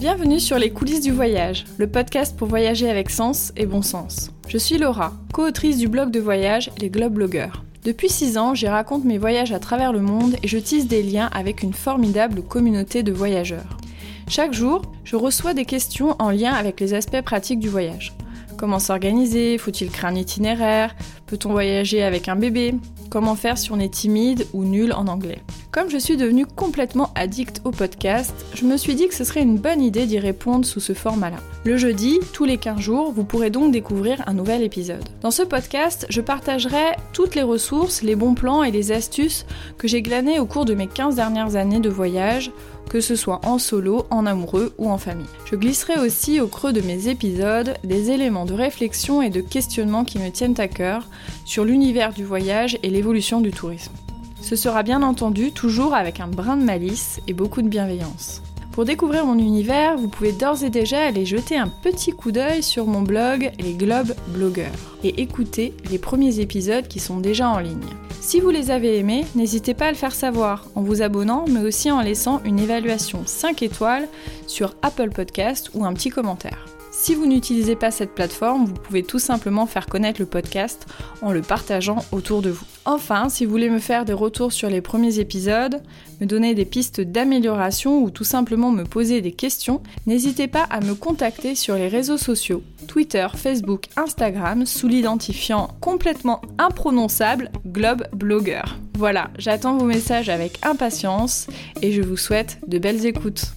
Bienvenue sur les coulisses du voyage, le podcast pour voyager avec sens et bon sens. Je suis Laura, co-autrice du blog de voyage Les Globe Blogueurs. Depuis 6 ans, j'y raconte mes voyages à travers le monde et je tisse des liens avec une formidable communauté de voyageurs. Chaque jour, je reçois des questions en lien avec les aspects pratiques du voyage. Comment s'organiser? Faut-il créer un itinéraire? Peut-on voyager avec un bébé? Comment faire si on est timide ou nul en anglais? Comme je suis devenue complètement addict au podcast, je me suis dit que ce serait une bonne idée d'y répondre sous ce format-là. Le jeudi, tous les 15 jours, vous pourrez donc découvrir un nouvel épisode. Dans ce podcast, je partagerai toutes les ressources, les bons plans et les astuces que j'ai glanées au cours de mes 15 dernières années de voyage que ce soit en solo, en amoureux ou en famille. Je glisserai aussi au creux de mes épisodes des éléments de réflexion et de questionnement qui me tiennent à cœur sur l'univers du voyage et l'évolution du tourisme. Ce sera bien entendu toujours avec un brin de malice et beaucoup de bienveillance. Pour découvrir mon univers, vous pouvez d'ores et déjà aller jeter un petit coup d'œil sur mon blog Les Globes Blogueurs et écouter les premiers épisodes qui sont déjà en ligne. Si vous les avez aimés, n'hésitez pas à le faire savoir en vous abonnant, mais aussi en laissant une évaluation 5 étoiles sur Apple Podcast ou un petit commentaire. Si vous n'utilisez pas cette plateforme, vous pouvez tout simplement faire connaître le podcast en le partageant autour de vous. Enfin, si vous voulez me faire des retours sur les premiers épisodes, me donner des pistes d'amélioration ou tout simplement me poser des questions, n'hésitez pas à me contacter sur les réseaux sociaux, Twitter, Facebook, Instagram, sous l'identifiant complètement imprononçable Globe Blogger. Voilà, j'attends vos messages avec impatience et je vous souhaite de belles écoutes.